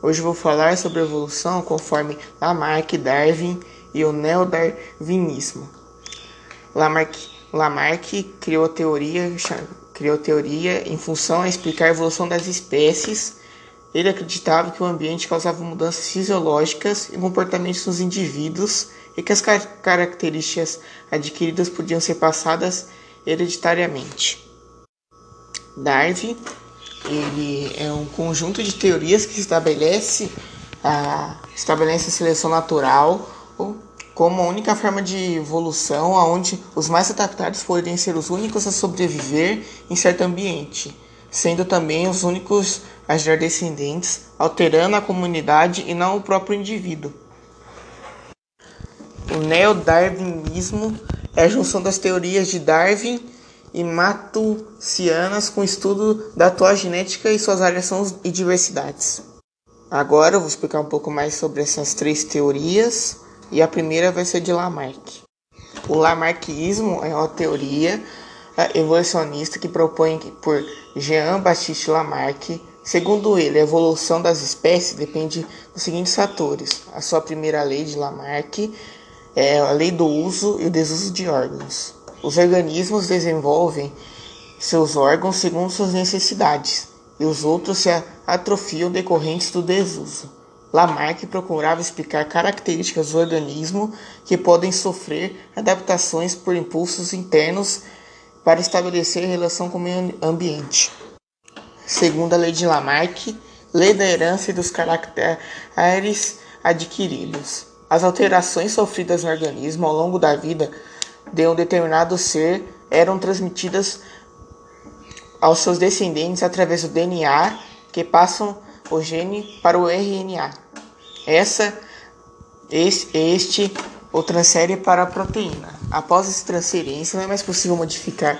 Hoje vou falar sobre a evolução conforme Lamarck, Darwin e o neodarwinismo. Lamarck, Lamarck criou teoria, criou teoria em função a explicar a evolução das espécies. Ele acreditava que o ambiente causava mudanças fisiológicas e comportamentos nos indivíduos e que as características adquiridas podiam ser passadas hereditariamente. Darwin ele é um conjunto de teorias que estabelece a, estabelece a seleção natural como a única forma de evolução onde os mais adaptados poderiam ser os únicos a sobreviver em certo ambiente, sendo também os únicos a gerar descendentes, alterando a comunidade e não o próprio indivíduo. O neodarwinismo é a junção das teorias de Darwin e matucianas com estudo da atual genética e suas variações e diversidades. Agora eu vou explicar um pouco mais sobre essas três teorias e a primeira vai ser de Lamarck. O Lamarckismo é uma teoria é, evolucionista que propõe por Jean-Baptiste Lamarck, segundo ele, a evolução das espécies depende dos seguintes fatores: a sua primeira lei de Lamarck é a lei do uso e o desuso de órgãos. Os organismos desenvolvem seus órgãos segundo suas necessidades, e os outros se atrofiam decorrentes do desuso. Lamarck procurava explicar características do organismo que podem sofrer adaptações por impulsos internos para estabelecer relação com o meio ambiente. Segundo a lei de Lamarck, lei da herança e dos caracteres adquiridos. As alterações sofridas no organismo ao longo da vida de um determinado ser eram transmitidas aos seus descendentes através do DNA, que passam o gene para o RNA. Essa, este o transfere para a proteína. Após essa transferência, não é mais possível modificar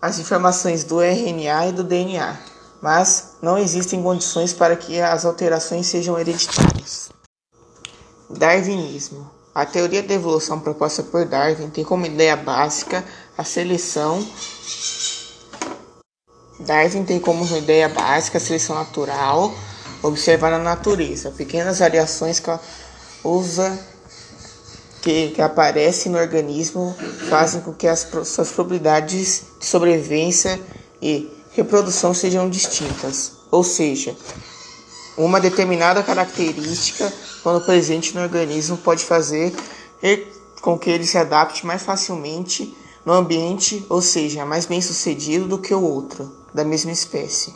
as informações do RNA e do DNA, mas não existem condições para que as alterações sejam hereditárias. Darwinismo a teoria da evolução proposta por Darwin tem como ideia básica a seleção. Darwin tem como ideia básica a seleção natural, observar na natureza, pequenas variações que usa que, que aparecem no organismo fazem com que as suas probabilidades de sobrevivência e reprodução sejam distintas. Ou seja, uma determinada característica, quando presente no organismo, pode fazer com que ele se adapte mais facilmente no ambiente, ou seja, mais bem sucedido do que o outro da mesma espécie,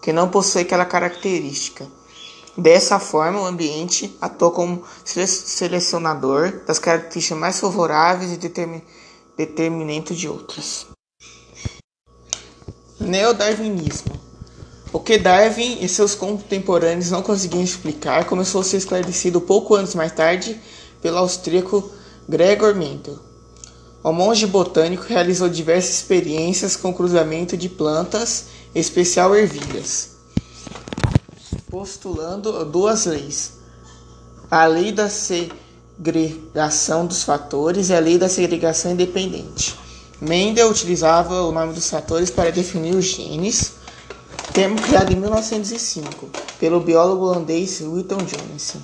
que não possui aquela característica. Dessa forma, o ambiente atua como selecionador das características mais favoráveis e determinante de outras. Neodarwinismo que Darwin e seus contemporâneos não conseguiam explicar começou a ser esclarecido pouco anos mais tarde pelo austríaco Gregor Mendel. O monge botânico realizou diversas experiências com cruzamento de plantas, em especial ervilhas, postulando duas leis: a lei da segregação dos fatores e a lei da segregação independente. Mendel utilizava o nome dos fatores para definir os genes termo criado em 1905 pelo biólogo holandês Wilton Jones.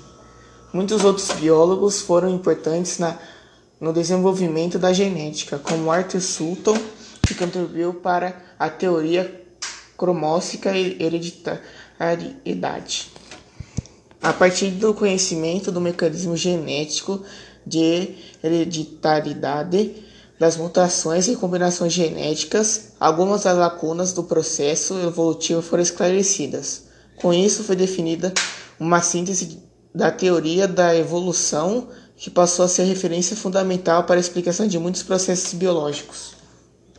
Muitos outros biólogos foram importantes na, no desenvolvimento da genética, como Arthur Sutton, que contribuiu para a teoria cromócica e hereditariedade. A partir do conhecimento do mecanismo genético de hereditariedade, das mutações e combinações genéticas, algumas das lacunas do processo evolutivo foram esclarecidas. Com isso, foi definida uma síntese da teoria da evolução que passou a ser referência fundamental para a explicação de muitos processos biológicos.